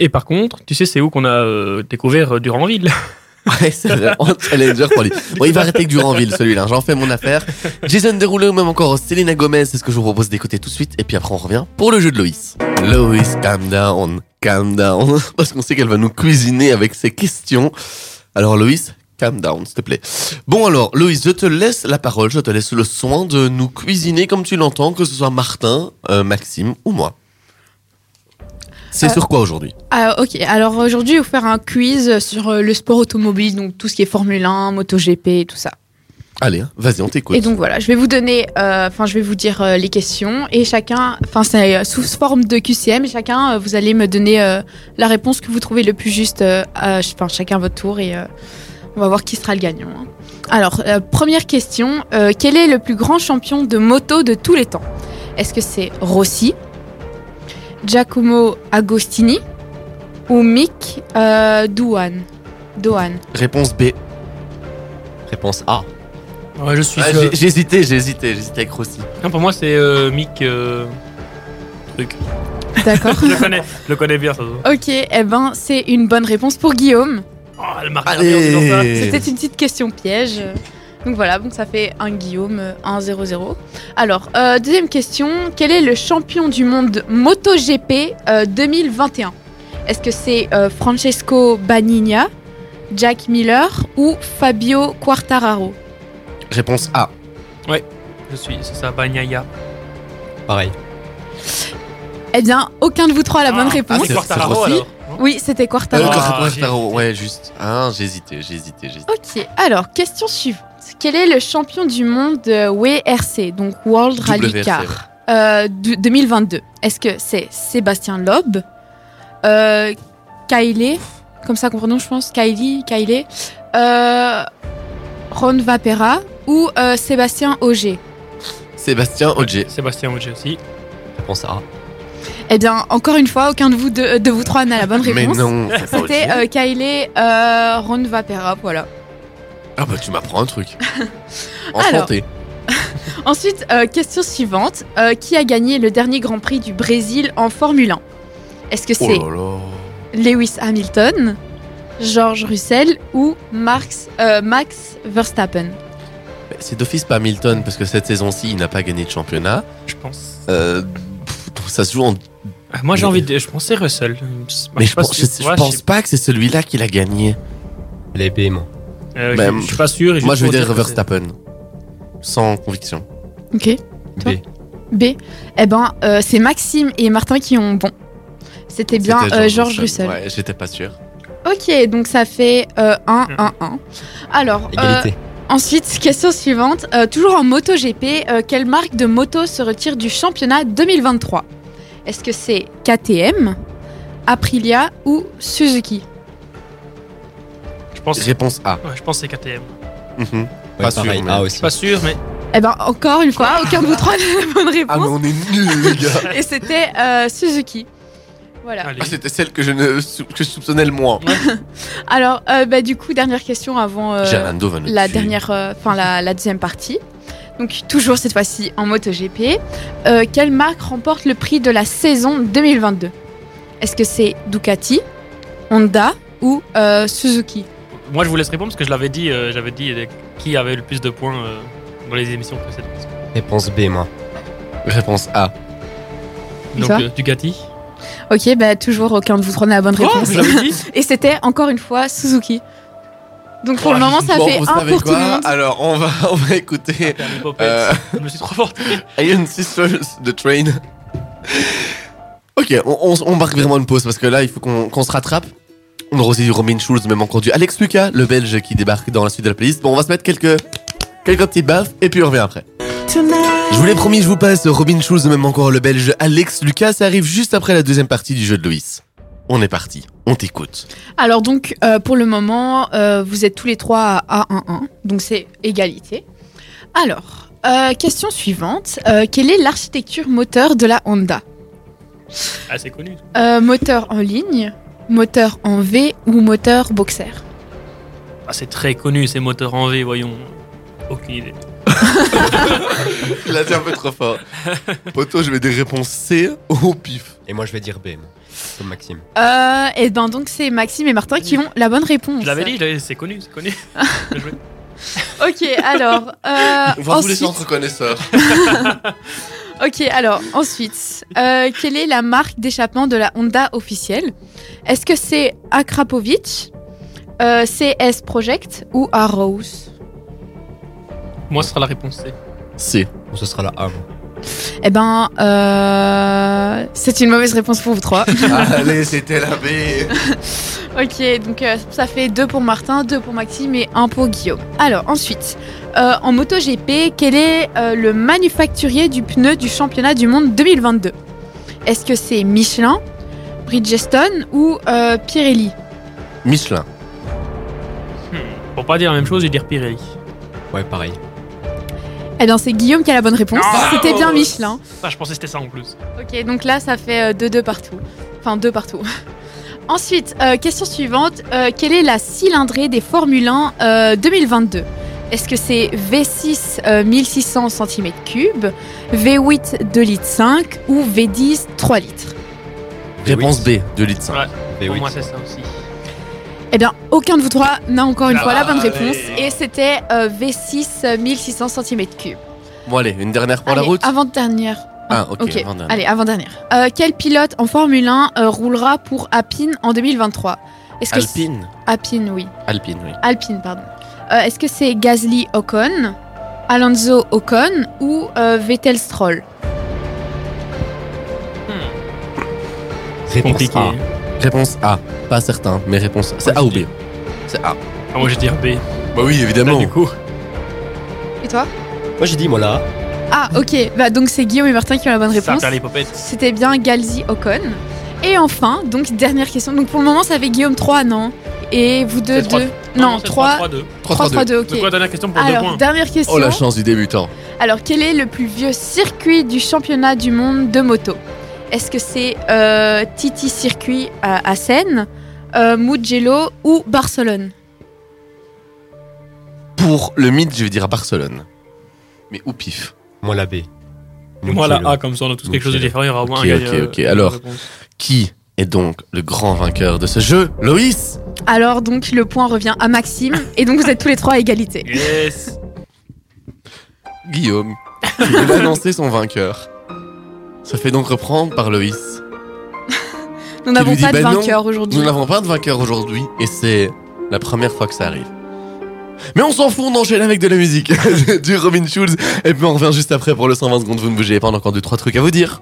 Et par contre, tu sais, c'est où qu'on a euh, découvert Duranville? Ouais, c'est. En challenger pour lui. Bon, il va arrêter avec Duranville, celui-là. J'en fais mon affaire. Jason Derulo même encore Selena Gomez, c'est ce que je vous propose d'écouter tout de suite. Et puis après, on revient pour le jeu de Loïs. Loïs, calm down, calm down. Parce qu'on sait qu'elle va nous cuisiner avec ses questions. Alors, Loïs, calm down, s'il te plaît. Bon, alors, Loïs, je te laisse la parole. Je te laisse le soin de nous cuisiner comme tu l'entends, que ce soit Martin, euh, Maxime ou moi. C'est Euh, sur quoi aujourd'hui Ah, ok, alors aujourd'hui, je vais vous faire un quiz sur euh, le sport automobile, donc tout ce qui est Formule 1, MotoGP et tout ça. Allez, hein, vas-y, on t'écoute. Et donc voilà, je vais vous donner, euh, enfin, je vais vous dire euh, les questions et chacun, enfin, c'est euh, sous forme de QCM et chacun, euh, vous allez me donner euh, la réponse que vous trouvez le plus juste, euh, enfin, chacun votre tour et euh, on va voir qui sera le gagnant. hein. Alors, euh, première question, euh, quel est le plus grand champion de moto de tous les temps? Est-ce que c'est Rossi, Giacomo Agostini ou Mick euh, Douane Dohan. Réponse B. Réponse A. Ouais, je suis. Ah, sûr. j'ai hésité, j'ai hésité, j'ai hésité avec Rossi. Non, pour moi, c'est euh, Mick. euh, Truc. D'accord. Je le connais, je le connais bien, ça. ok, eh ben, c'est une bonne réponse pour Guillaume. Oh, elle marque C'était une petite question piège. Donc voilà, donc ça fait un Guillaume, euh, 1-0-0. Alors, euh, deuxième question. Quel est le champion du monde MotoGP euh, 2021 Est-ce que c'est euh, Francesco Bagnaia, Jack Miller ou Fabio Quartararo? Réponse A. Je suis, c'est ça, Bagnaia. Pareil. Eh bien, aucun de vous trois a la bonne Ah, réponse. c'est c'est Quartararo alors. Oui, c'était Euh, Quartararo. Ah, ouais, juste. Ah, j'ai hésité, j'ai hésité, j'ai hésité. Ok, alors, question suivante. Quel est le champion du monde de WRC, donc World Rally WRC, Car? Ouais. euh, de- 2022 Est-ce que c'est Sébastien Loeb, euh, Kylie, comme ça qu'on prononce, je pense, Kylie, Kylie, euh, Ron Vapera ou euh, Sébastien Auger? Sébastien Ogier. Sébastien Auger aussi. Réponse A. Eh bien, encore une fois, aucun de vous, deux- de, vous trois n'a la bonne Mais réponse. non, c'est pas C'était euh, Kylie, euh, Ron Vapera, voilà. Ah bah tu m'apprends un truc. Enchanté. Ensuite, euh, question suivante. Euh, qui a gagné le dernier Grand Prix du Brésil en Formule 1 Est-ce que Oh c'est. Lewis Hamilton, George Russell ou Max, euh, Max Verstappen? C'est d'office pas Hamilton parce que cette saison-ci il n'a pas gagné de championnat. Je pense. Euh, pff, ça se joue en. Ah, Moi, j'ai envie de. Je pensais Russell. Mais je, pense, je- je Ouais, pense pas que c'est celui-là qui l'a gagné. Les moi. Euh, Bah, je- je suis pas sûr. et Moi je vais dire Verstappen. Sans conviction. Ok. Toi B. B. Eh ben, euh, c'est Maxime et Martin qui ont bon. C'était bien euh, George Russell. Ouais, j'étais pas sûr. Ok, donc ça fait 1-1-1. Alors, euh, Égalité. ensuite, question suivante. Euh, toujours en MotoGP, euh, quelle marque de moto se retire du championnat 2023 Est-ce que c'est KTM, Aprilia ou Suzuki? Pense. Réponse A. Ouais, je pense que c'est KTM. Mhm. Ouais, pas sûr, pareil. mais- A Je aussi. suis pas sûr, mais. Eh ben, encore une fois, aucun de vous trois n'a la bonne Ah mais réponse. on est nuls les gars. Et c'était euh, Suzuki. Voilà. Allez. Ah, C'était celle que je, ne, sou- que je soupçonnais le moins. Alors, euh, bah, du coup, dernière question avant euh, Gerlando va nous la tuer. dernière, euh, enfin la, la deuxième partie. Donc, toujours cette fois-ci en MotoGP. Euh, quelle marque remporte le prix de la saison 2022 Est-ce que c'est Ducati, Honda ou euh, Suzuki? Moi, je vous laisse répondre parce que je l'avais dit. euh, J'avais dit euh, qui avait le plus de points euh, dans les émissions précédentes. Réponse B, moi. Réponse A. Donc, euh, Ducati. Ok, bah toujours aucun de vous trois n'a la bonne Oh, réponse. vous l'avez dit Et c'était encore une fois Suzuki. Donc pour Oh, le moment, ça Bon, fait vous un savez pour tout quoi le monde. Alors on va, on va écouter euh, Je me suis trop forté. Iron Sisters de Train. Ok, on, on, on marque vraiment une pause parce que là il faut qu'on qu'on se rattrape. On aura aussi du Robin Schulz, même encore du Alex Lucas, le belge qui débarque dans la suite de la playlist. Bon, on va se mettre quelques, quelques petites baffes et puis on revient après. Je vous l'ai promis, je vous passe Robin Schulz, même encore le belge Alex Lucas. Ça arrive juste après la deuxième partie du jeu de Loïs. On est parti, on t'écoute. Alors donc, euh, pour le moment, euh, vous êtes tous les trois à 1-1, donc c'est égalité. Alors, euh, question suivante. Euh, quelle est l'architecture moteur de la Honda? Ah, c'est connu. Euh, Moteur en ligne, moteur en V ou moteur boxer Ah, c'est très connu, ces moteurs en V, voyons. Aucune idée. Il a dit un peu trop fort. Poto, je vais des réponses C au pif. Et moi, je vais dire B, comme Maxime. euh, Et ben donc c'est Maxime et Martin qui ont la bonne réponse. Je l'avais dit, c'est connu, c'est connu. Ok, alors. euh, On va vous laisser ensuite- entre connaisseurs. Ok, alors ensuite, euh, quelle est la marque d'échappement de la Honda officielle? Est-ce que c'est Akrapovic, euh, CS Project ou Arrows? Moi, ce sera la réponse C. C. Bon, ce sera la A. moi. Eh ben, euh, c'est une mauvaise réponse pour vous trois. Allez, c'était la B. ok, donc euh, ça fait deux pour Martin, deux pour Maxime et un pour Guillaume. Alors ensuite, euh, en MotoGP, quel est euh, le manufacturier du pneu du championnat du monde 2022 Est-ce que c'est Michelin, Bridgestone ou euh, Pirelli? Michelin. Hmm. Pour pas dire la même chose, je vais dire Pirelli. Ouais, pareil. Eh bien, c'est Guillaume qui a la bonne réponse. Ah C'était bien Michelin. Ça, je pensais que c'était ça en plus. Ok, donc là, ça fait 2-2 partout. Enfin, 2 partout. Ensuite, euh, question suivante. Euh, quelle est la cylindrée des Formule 1 euh, 2022 Est-ce que c'est V6 euh, 1600 cm3, V8 2 litres 5 ou V10 3 litres? Réponse B, 2 litres 5. Ouais. Pour oui. moi, c'est ça aussi. Eh bien, aucun de vous trois n'a encore une Ah, fois la bonne allez. réponse. Et c'était euh, V6 1600 cm3. Bon, allez, une dernière pour la route Avant-dernière. Ah, ok. Ok, avant-dernière. allez, avant-dernière. Euh, quel pilote en Formule 1 euh, roulera pour Alpine en 2023 Est-ce que c'est- Alpine. Alpine, oui. Alpine, oui. Alpine, pardon. Euh, Est-ce que c'est Gasly Ocon, Alonso Ocon ou euh, Vettel Stroll? Réponse Compliqué. Réponse A. Pas certain, mais réponse. C'est A ou B C'est A. Ah, moi, je vais dire B. Bah oui, Là, évidemment. du coup. Et toi? Moi, j'ai dit, moi, là. Ah, ok. Bah, donc c'est Guillaume et Martin qui ont la bonne réponse. perd les popettes. C'était bien Gasly Ocon. Et enfin, donc dernière question. Donc pour le moment, ça fait Guillaume 3, non? Et vous deux, C'est trois- 2 Non, c'est 3. 3-3-2. 3, 3, 2, ok. Quoi, dernière question pour deux Alors, points dernière question. Oh la chance du débutant. Alors, quel est le plus vieux circuit du championnat du monde de moto? Est-ce que c'est euh, Titi Circuit à, à Seine, euh, Mugello ou Barcelone? Pour le mythe, je vais dire à Barcelone. Mais au pif? Moi, la B. Moi, la. A, comme ça, on a tous quelque chose de différent. Il y aura au moins Ok, un gagnant. ok, ok. Alors. Qui est donc le grand vainqueur de ce jeu? Loïs? Alors, donc, le point revient à Maxime. et donc, vous êtes tous les trois à égalité. Yes Guillaume. qui vient d'annoncer son vainqueur? Ça fait donc reprendre par Loïs. Nous n'avons pas de non, vainqueur aujourd'hui. Nous n'avons pas de vainqueur aujourd'hui et c'est la première fois que ça arrive. Mais on s'en fout, on enchaîne avec de la musique, du Robin Schulz et puis on revient juste après pour le 120 secondes. Vous ne bougez pas, on a encore deux trois trucs à vous dire.